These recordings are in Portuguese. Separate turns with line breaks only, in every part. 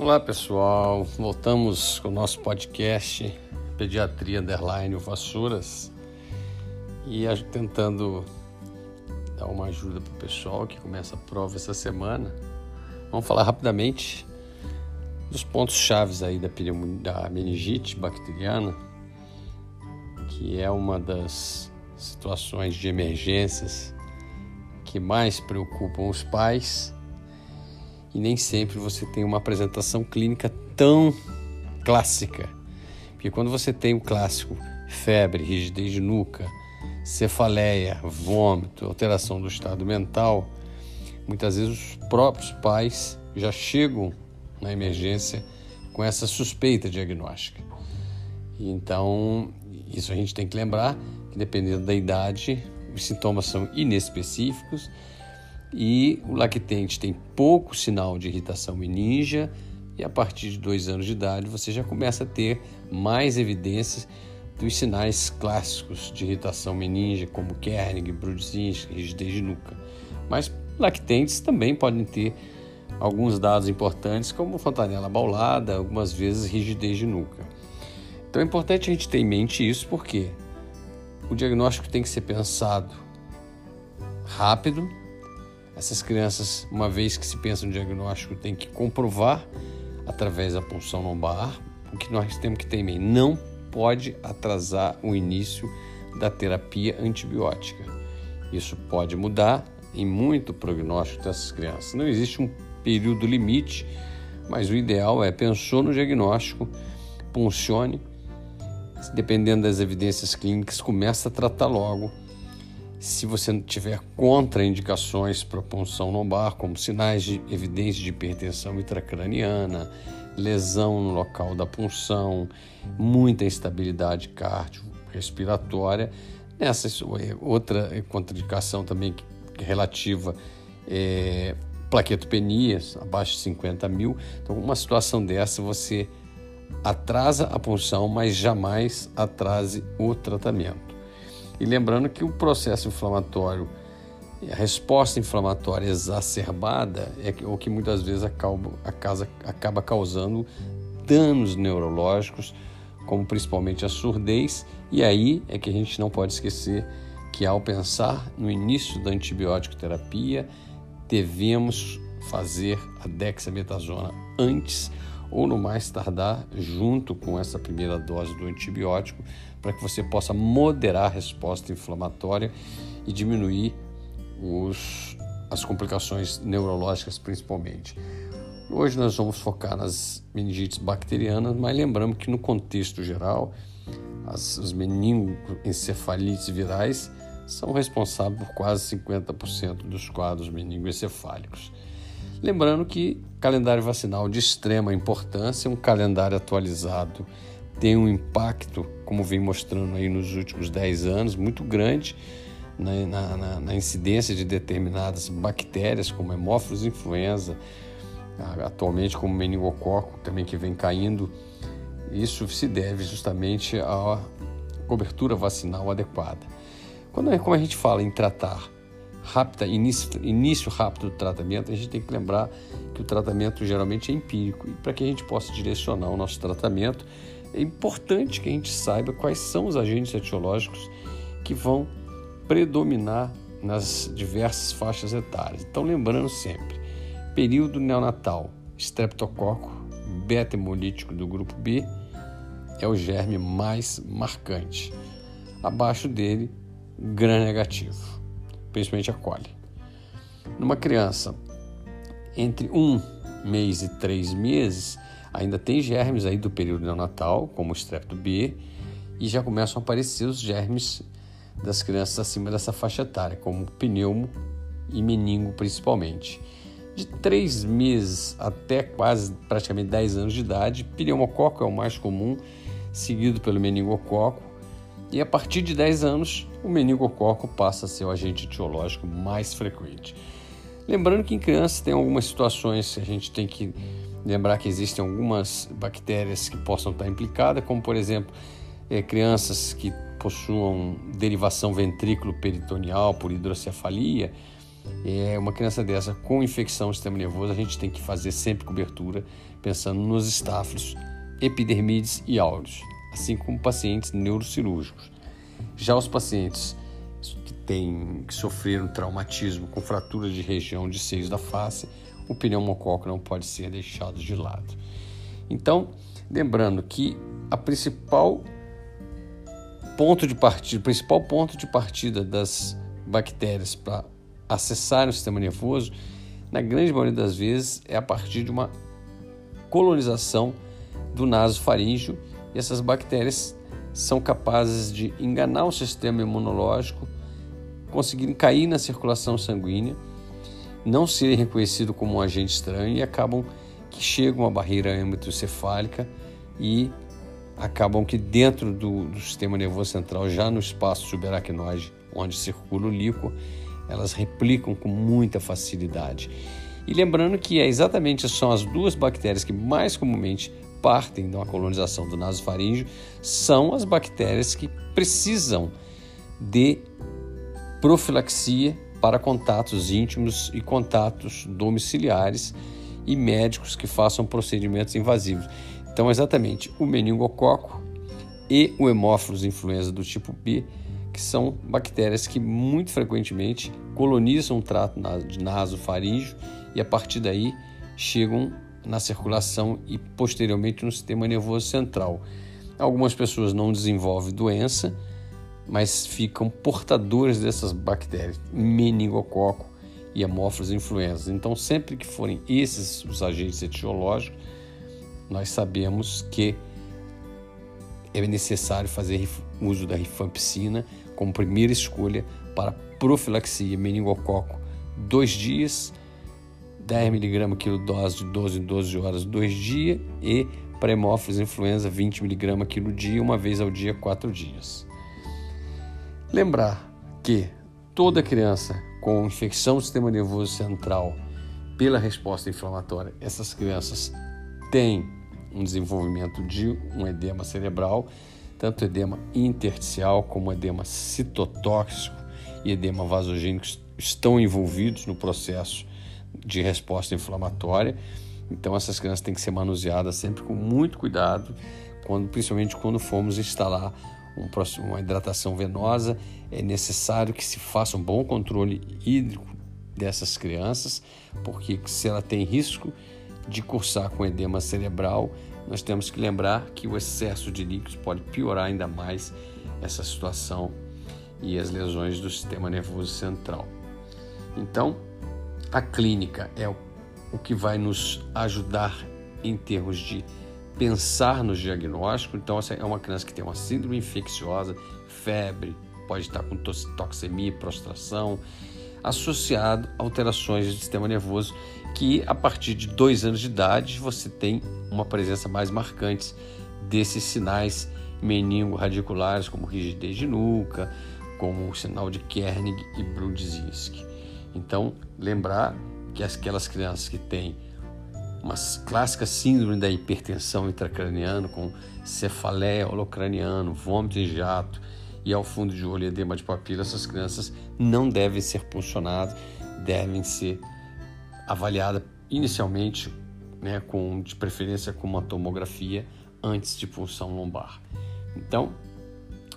Olá pessoal, voltamos com o nosso podcast Pediatria Underline Vassouras. E tentando dar uma ajuda para o pessoal que começa a prova essa semana. Vamos falar rapidamente dos pontos chaves aí da, da meningite bacteriana, que é uma das situações de emergências que mais preocupam os pais e nem sempre você tem uma apresentação clínica tão clássica. Porque quando você tem o clássico febre, rigidez de nuca, cefaleia, vômito, alteração do estado mental, muitas vezes os próprios pais já chegam na emergência com essa suspeita diagnóstica. Então, isso a gente tem que lembrar que dependendo da idade, os sintomas são inespecíficos e o lactente tem pouco sinal de irritação meningia e a partir de dois anos de idade você já começa a ter mais evidências dos sinais clássicos de irritação meningia, como Kernig, Brudzinski, rigidez de nuca. Mas lactentes também podem ter alguns dados importantes, como fontanela baulada, algumas vezes rigidez de nuca. Então é importante a gente ter em mente isso porque o diagnóstico tem que ser pensado rápido essas crianças, uma vez que se pensa no diagnóstico, tem que comprovar através da punção lombar o que nós temos que mente. Não pode atrasar o início da terapia antibiótica. Isso pode mudar em muito o prognóstico dessas crianças. Não existe um período limite, mas o ideal é pensou no diagnóstico, puncione, dependendo das evidências clínicas, começa a tratar logo se você tiver contraindicações para punção lombar, como sinais de evidência de hipertensão intracraniana, lesão no local da punção, muita instabilidade cardiorrespiratória, essa é outra contraindicação também relativa é plaquetopenia, abaixo de 50 mil. Então, uma situação dessa você atrasa a punção, mas jamais atrase o tratamento. E lembrando que o processo inflamatório, a resposta inflamatória exacerbada é o que muitas vezes acaba, causando danos neurológicos, como principalmente a surdez, e aí é que a gente não pode esquecer que ao pensar no início da antibiótico terapia, devemos fazer a dexametasona antes ou no mais tardar junto com essa primeira dose do antibiótico, para que você possa moderar a resposta inflamatória e diminuir os, as complicações neurológicas principalmente. Hoje nós vamos focar nas meningites bacterianas, mas lembramos que no contexto geral, as, os meningoencefalites virais são responsáveis por quase 50% dos quadros meningoencefálicos. Lembrando que calendário vacinal de extrema importância, um calendário atualizado tem um impacto, como vem mostrando aí nos últimos 10 anos, muito grande na, na, na incidência de determinadas bactérias, como hemófilos influenza, atualmente como meningococo, também que vem caindo. Isso se deve justamente à cobertura vacinal adequada. Quando, como a gente fala em tratar rápida, início, início rápido do tratamento, a gente tem que lembrar que o tratamento geralmente é empírico e para que a gente possa direcionar o nosso tratamento, é importante que a gente saiba quais são os agentes etiológicos que vão predominar nas diversas faixas etárias. Então, lembrando sempre, período neonatal, estreptococo, beta-hemolítico do grupo B é o germe mais marcante. Abaixo dele, gram negativo principalmente a coli. Numa criança entre um mês e três meses, ainda tem germes aí do período neonatal, como o estrepto B, e já começam a aparecer os germes das crianças acima dessa faixa etária, como pneumo e meningo principalmente. De três meses até quase praticamente 10 anos de idade, pneumococo é o mais comum, seguido pelo meningococo, e a partir de 10 anos, o meningococo passa a ser o agente etiológico mais frequente. Lembrando que em crianças tem algumas situações que a gente tem que lembrar que existem algumas bactérias que possam estar implicadas, como por exemplo, é, crianças que possuam derivação ventrículo peritoneal por hidrocefalia, é uma criança dessa com infecção do sistema nervoso, a gente tem que fazer sempre cobertura, pensando nos estáfilos, epidermides e áureos, assim como pacientes neurocirúrgicos. Já os pacientes que, têm, que sofreram traumatismo com fratura de região de seios da face, o pneumococo não pode ser deixado de lado. Então, lembrando que a principal ponto de partida, o principal ponto de partida das bactérias para acessarem o sistema nervoso, na grande maioria das vezes, é a partir de uma colonização do naso faríngeo e essas bactérias são capazes de enganar o sistema imunológico, conseguirem cair na circulação sanguínea, não serem reconhecidos como um agente estranho e acabam que chegam à barreira hematocefálica e acabam que dentro do, do, sistema nervoso central, já no espaço subaracnoide, onde circula o líquido, elas replicam com muita facilidade. E lembrando que é exatamente são as duas bactérias que mais comumente partem uma colonização do nasofaríngeo, são as bactérias que precisam de profilaxia para contatos íntimos e contatos domiciliares e médicos que façam procedimentos invasivos. Então, exatamente, o meningococo e o hemófilos influenza do tipo B, que são bactérias que muito frequentemente colonizam o trato de nasofaríngeo e a partir daí chegam na circulação e posteriormente no sistema nervoso central. Algumas pessoas não desenvolvem doença, mas ficam portadores dessas bactérias, meningococo e hemófilos influenza. Então, sempre que forem esses os agentes etiológicos, nós sabemos que é necessário fazer uso da rifampicina como primeira escolha para profilaxia meningococo dois dias, 10 mg quilo dose de 12 em 12 horas, dois dias e para hemófilos influenza 20 mg quilo dia, uma vez ao dia, quatro dias. Lembrar que toda criança com infecção do sistema nervoso central pela resposta inflamatória, essas crianças têm um desenvolvimento de um edema cerebral, tanto edema intersticial como edema citotóxico e edema vasogênico estão envolvidos no processo de resposta inflamatória. Então essas crianças têm que ser manuseadas sempre com muito cuidado, quando, principalmente quando formos instalar um, uma hidratação venosa, é necessário que se faça um bom controle hídrico dessas crianças, porque se ela tem risco de cursar com edema cerebral, nós temos que lembrar que o excesso de líquidos pode piorar ainda mais essa situação e as lesões do sistema nervoso central. Então, a clínica é o que vai nos ajudar em termos de pensar no diagnóstico. Então, essa é uma criança que tem uma síndrome infecciosa, febre, pode estar com toxemia, prostração, associado a alterações do sistema nervoso que a partir de dois anos de idade você tem uma presença mais marcante desses sinais meningo-radiculares, como rigidez de nuca, como o sinal de Kernig e Brudzinski. Então, lembrar que aquelas crianças que têm uma clássica síndrome da hipertensão intracraniana, com cefaleia holocraniano, vômito em jato e ao fundo de olho edema de papila, essas crianças não devem ser puncionadas, devem ser avaliada inicialmente, né, com, de preferência com uma tomografia antes de punção lombar. Então,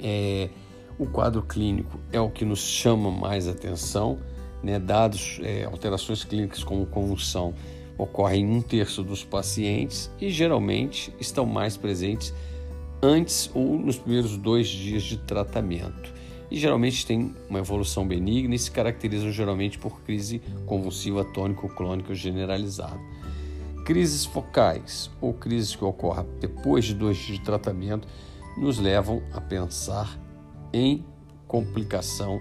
é, o quadro clínico é o que nos chama mais atenção, né, dados é, alterações clínicas como convulsão ocorrem em um terço dos pacientes e geralmente estão mais presentes antes ou nos primeiros dois dias de tratamento e geralmente tem uma evolução benigna e se caracterizam geralmente por crise convulsiva tônico-clônica generalizada. Crises focais ou crises que ocorrem depois de dois dias de tratamento nos levam a pensar em complicação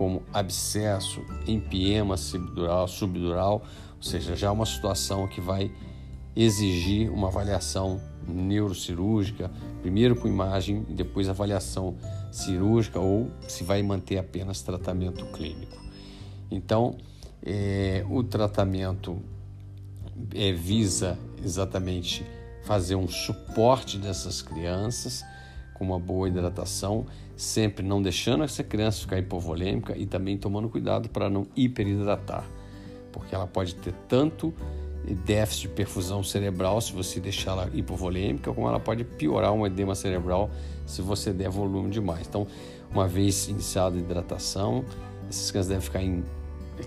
como abscesso, empiema subdural, subdural, ou seja, já uma situação que vai exigir uma avaliação neurocirúrgica, primeiro com imagem depois avaliação cirúrgica ou se vai manter apenas tratamento clínico. Então, é, o tratamento é, visa exatamente fazer um suporte dessas crianças com uma boa hidratação, sempre não deixando essa criança ficar hipovolêmica e também tomando cuidado para não hiperidratar, porque ela pode ter tanto déficit de perfusão cerebral se você deixá-la hipovolêmica, como ela pode piorar um edema cerebral se você der volume demais. Então, uma vez iniciada a hidratação, essas crianças devem ficar em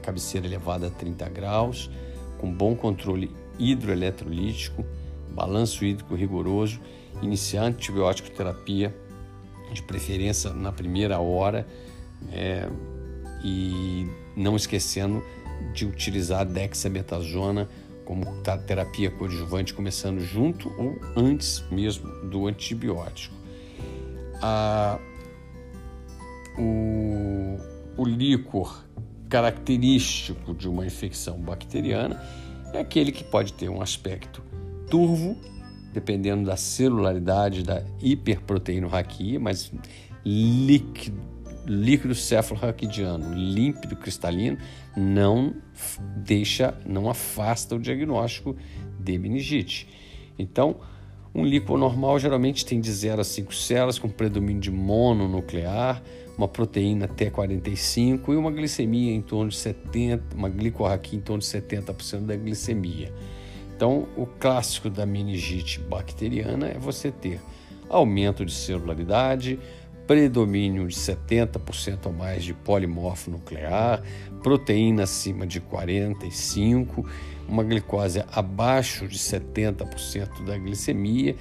cabeceira elevada a 30 graus, com bom controle hidroeletrolítico, balanço hídrico rigoroso, iniciar antibiótico terapia, de preferência na primeira hora, é, e não esquecendo de utilizar a dexametasona como terapia coadjuvante, começando junto ou antes mesmo do antibiótico. A, o, o líquor característico de uma infecção bacteriana é aquele que pode ter um aspecto turvo, dependendo da celularidade da hiperproteínorraquia, mas líquido, líquido cefalorraquidiano, límpido, cristalino, não deixa, não afasta o diagnóstico de meningite. Então, um líquido normal geralmente tem de 0 a 5 células com predomínio de mononuclear, uma proteína T45 e uma glicemia em torno de 70, uma glicorraquia em torno de 70% da glicemia. Então, o clássico da meningite bacteriana é você ter aumento de celularidade, predomínio de 70% ou mais de polimorfo nuclear, proteína acima de 45, uma glicose abaixo de 70% da glicemia,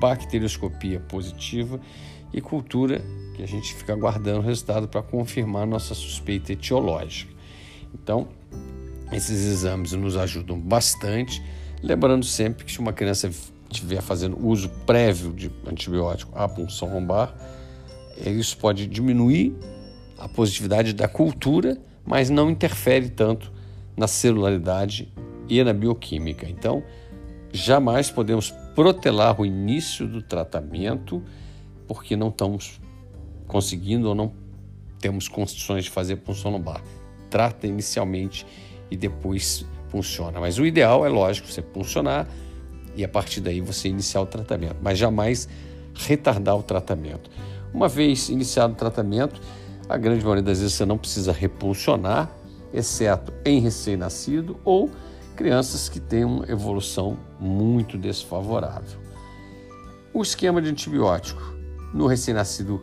bacterioscopia positiva e cultura que a gente fica aguardando o resultado para confirmar nossa suspeita etiológica. Então, esses exames nos ajudam bastante, lembrando sempre que se uma criança estiver fazendo uso prévio de antibiótico à punção lombar, isso pode diminuir a positividade da cultura, mas não interfere tanto na celularidade e na bioquímica. Então, jamais podemos protelar o início do tratamento porque não estamos conseguindo ou não temos condições de fazer punção lombar. Trata inicialmente e depois funciona. Mas o ideal é lógico você puncionar e a partir daí você iniciar o tratamento, mas jamais retardar o tratamento. Uma vez iniciado o tratamento, a grande maioria das vezes você não precisa repulsionar, exceto em recém-nascido ou crianças que têm uma evolução muito desfavorável. O esquema de antibiótico no recém-nascido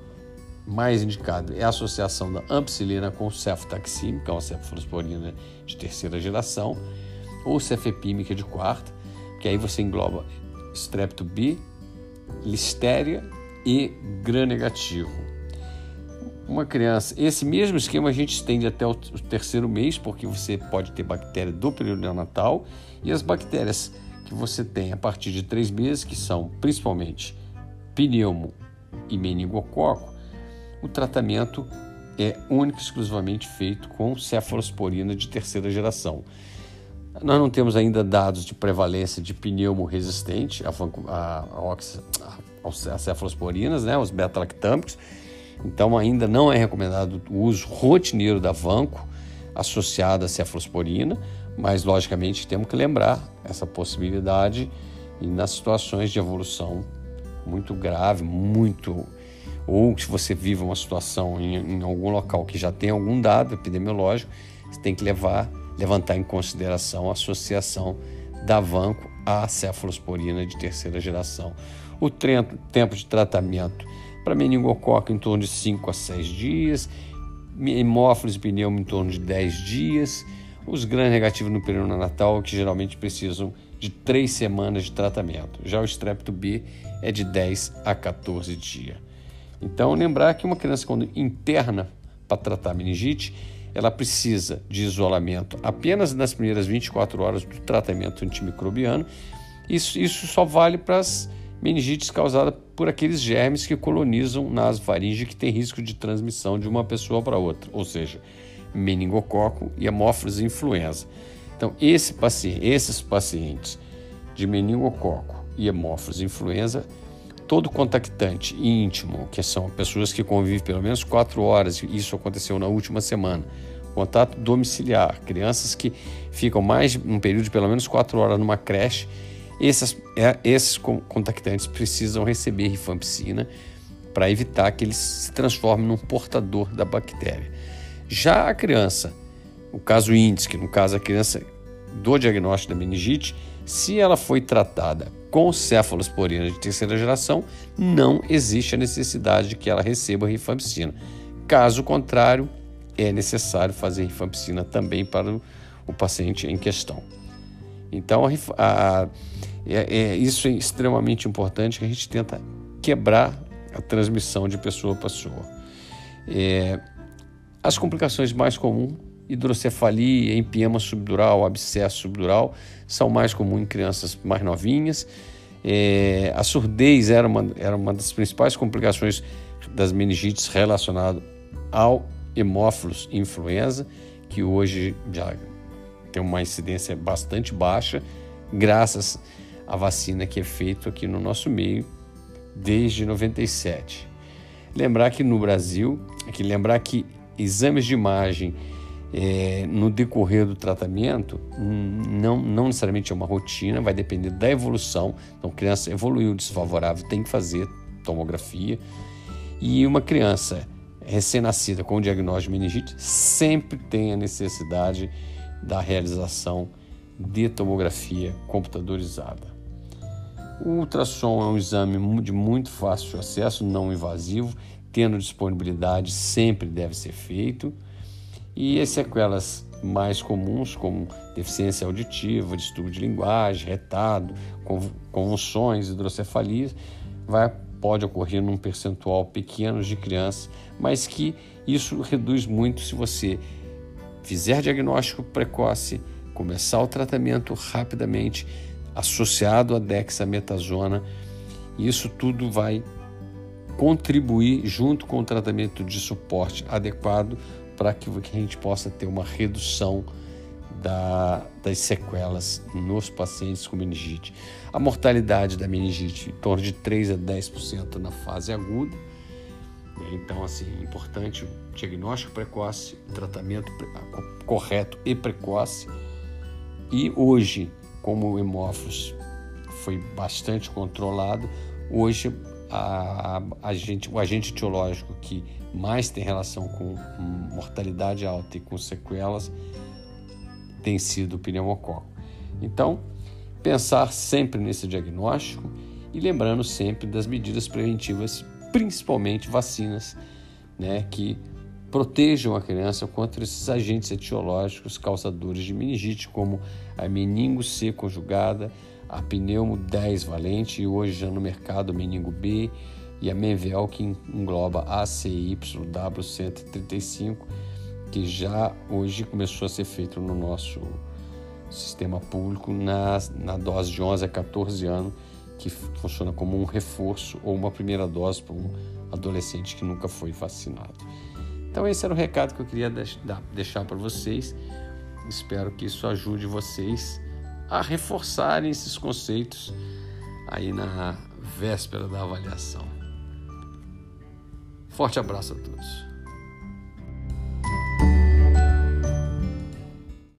mais indicado é a associação da ampicilina com cefotaxime, que é uma cefalosporina de terceira geração, ou cefepímica de quarta, que aí você engloba strepto B, listéria e gram negativo. Uma criança, esse mesmo esquema a gente estende até o terceiro mês, porque você pode ter bactéria do período neonatal e as bactérias que você tem a partir de três meses, que são principalmente pneumo e meningococo, o tratamento é único e exclusivamente feito com cefalosporina de terceira geração. Nós não temos ainda dados de prevalência de pneumo resistente a, a, a, as cefalosporinas, né, os beta-lactâmicos. Então, ainda não é recomendado o uso rotineiro da vanco associada à cefalosporina, mas logicamente temos que lembrar essa possibilidade e nas situações de evolução muito grave, muito ou se você vive uma situação em, em algum local que já tem algum dado epidemiológico, você tem que levar, levantar em consideração a associação da vanco à cefalosporina de terceira geração. O tempo de tratamento para meningococo em torno de 5 a 6 dias, hemófilos pneumo em torno de 10 dias, os gram negativos no período natal que geralmente precisam de 3 semanas de tratamento. Já o estrepto B é de 10 a 14 dias. Então, lembrar que uma criança quando interna para tratar meningite, ela precisa de isolamento apenas nas primeiras 24 horas do tratamento antimicrobiano. Isso, isso só vale para as meningite causada por aqueles germes que colonizam nas faringe que tem risco de transmissão de uma pessoa para outra, ou seja, meningococo e hemófilos influenza. Então, esse esses pacientes de meningococo e hemófilos influenza, todo contactante íntimo, que são pessoas que convivem pelo menos quatro horas, isso aconteceu na última semana, contato domiciliar, crianças que ficam mais um período de pelo menos quatro horas numa creche esses, é, esses contactantes precisam receber rifampicina para evitar que ele se transforme num portador da bactéria. Já a criança, o caso índice, que no caso a criança do diagnóstico da meningite, se ela foi tratada com cefalosporina de terceira geração, não existe a necessidade de que ela receba rifampicina. Caso contrário, é necessário fazer rifampicina também para o, paciente em questão. Então, a, a, é, é, isso é extremamente importante que a gente tenta quebrar a transmissão de pessoa a pessoa. É, as complicações mais comuns, hidrocefalia, empiema subdural, abscesso subdural, são mais comuns em crianças mais novinhas. É, a surdez era uma, era uma das principais complicações das meningites relacionado ao hemófilos influenza, que hoje já tem uma incidência bastante baixa, graças à vacina que é feita aqui no nosso meio desde 97. Lembrar que no Brasil, que lembrar que exames de imagem é, no decorrer do tratamento não, não necessariamente é uma rotina, vai depender da evolução. Então, criança evoluiu desfavorável, tem que fazer tomografia. E uma criança recém-nascida com diagnóstico de meningite sempre tem a necessidade da realização de tomografia computadorizada. O ultrassom é um exame de muito fácil acesso, não invasivo, tendo disponibilidade sempre deve ser feito. E as sequelas mais comuns, como deficiência auditiva, distúrbio de linguagem, retardo, convulsões, hidrocefalia, vai, pode ocorrer num percentual pequeno de crianças, mas que isso reduz muito se você fizer diagnóstico precoce, começar o tratamento rapidamente, associado à dexametasona, isso tudo vai contribuir junto com o tratamento de suporte adequado para que a gente possa ter uma redução da, das sequelas nos pacientes com meningite. A mortalidade da meningite em torno de 3 a 10% na fase aguda. Então, assim, é importante o diagnóstico precoce, o tratamento correto e precoce. E hoje, como o hemófilos foi bastante controlado, hoje a, a, gente, o agente etiológico que mais tem relação com mortalidade alta e com sequelas tem sido o pneumococo. Então, pensar sempre nesse diagnóstico e lembrando sempre das medidas preventivas, principalmente vacinas, né, que protejam a criança contra esses agentes etiológicos causadores de meningite, como a meningo C conjugada, a pneumo 10 valente e hoje já no mercado meningo B, e a Menvel, que engloba a CYW135, que já hoje começou a ser feito no nosso sistema público na, na dose de 11 a 14 anos, que funciona como um reforço ou uma primeira dose para um adolescente que nunca foi vacinado. Então, esse era o recado que eu queria deixar para vocês. Espero que isso ajude vocês a reforçarem esses conceitos aí na véspera da avaliação. Forte abraço a todos.